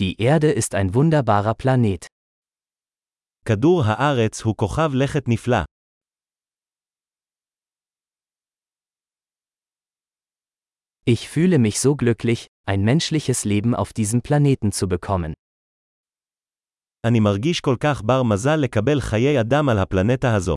Die Erde ist ein wunderbarer Planet. כדור הארץ הוא כוכב לכת נפלא. Ich fühle mich so glücklich, ein menschliches Leben auf diesem Planeten zu bekommen. אני מרגיש כל כך בר מזל לקבל חיי אדם על הפלנטה הזו.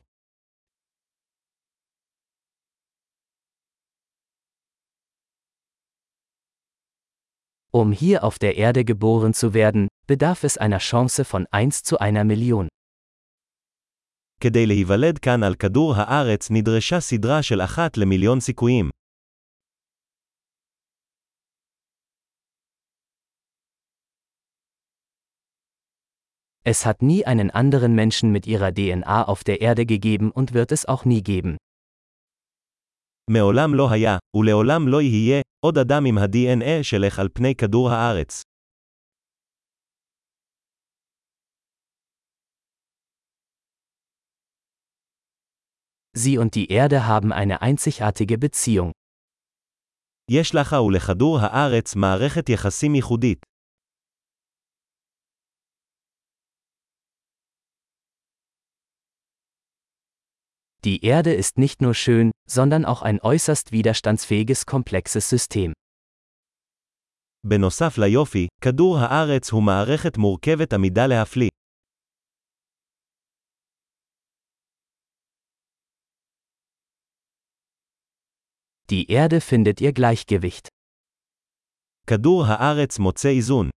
Um hier auf der Erde geboren zu werden, bedarf es einer Chance von 1 zu einer Million. כדי להיוולד כאן על כדור הארץ נדרשה סדרה של אחת למיליון סיכויים. Es hat nie einen anderen Menschen mit ihrer DNA auf der Erde gegeben und wird es auch nie geben. מעולם לא היה, ולעולם לא יהיה, עוד אדם עם ה-DNA שלך על פני כדור הארץ. Sie und die Erde haben eine einzigartige Beziehung. יש לך ולכדור הארץ מערכת יחסים ייחודית. Die Erde ist nicht nur schön, sondern auch ein äußerst widerstandsfähiges komplexes System. בנוסף ליופי, כדור הארץ הוא מערכת מורכבת עמידה להפליא. Die Erde findet ihr Gleichgewicht. כדור הארץ מוצא איזון.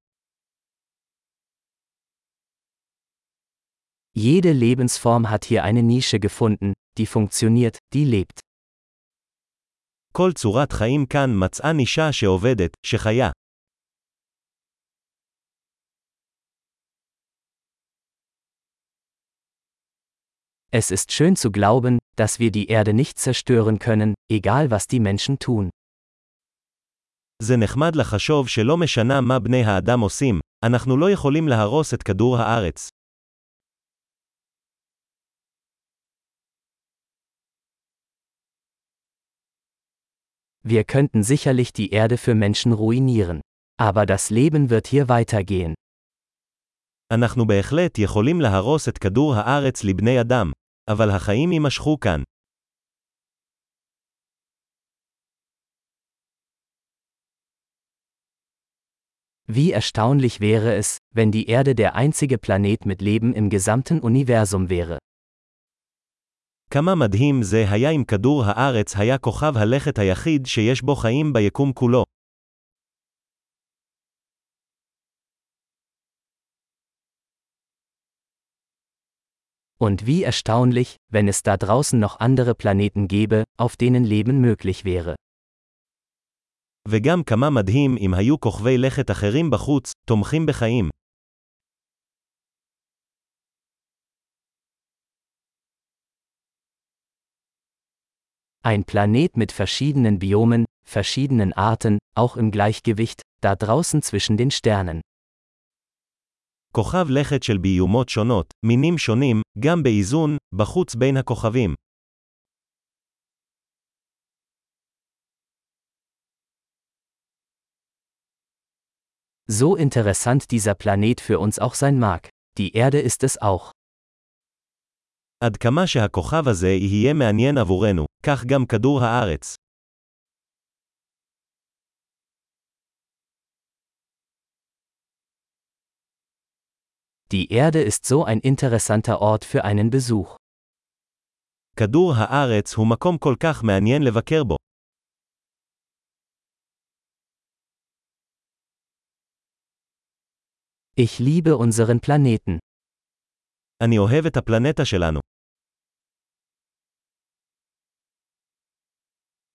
Jede Lebensform hat hier eine Nische gefunden, die funktioniert, die lebt. כל צורת חיים כאן מצאה נישה שעובדת, שחיה. Es ist schön zu glauben, dass wir die Erde nicht zerstören können, egal was die Menschen tun. זה נחמד לחשוב שלא משנה מה בני האדם עושים, אנחנו לא יכולים להרוס את כדור הארץ. Wir könnten sicherlich die Erde für Menschen ruinieren. Aber das Leben wird hier weitergehen. אנחנו בהחלט יכולים להרוס את כדור הארץ לבני אדם, אבל החיים יימשכו כאן. Wie erstaunlich wäre es, wenn die Erde der einzige Planet mit Leben im gesamten Universum wäre. כמה מדהים זה היה אם כדור הארץ היה כוכב הלכת היחיד שיש בו חיים ביקום כולו. Und wie erstaunlich, wenn es da draußen noch andere Planeten gäbe, auf denen Leben möglich wäre. וגם כמה מדהים אם היו כוכבי לכת אחרים בחוץ, תומכים בחיים. Ein Planet mit verschiedenen Biomen, verschiedenen Arten, auch im Gleichgewicht, da draußen zwischen den Sternen. כוכב לכת של ביומות שונות, מינים שונים, גם באיזון, בחוץ בין הכוכבים. So interessant dieser Planet für uns auch sein mag, die Erde ist es auch. עד כמה שהכוכב הזה יהיה מעניין עבורנו, כך גם כדור הארץ. Die Erde ist so ein interessanter Ort für einen Besuch. כדור הארץ הוא מקום כל כך מעניין לבקר בו. Ich liebe unseren Planeten. אני אוהב את הפלנטה שלנו.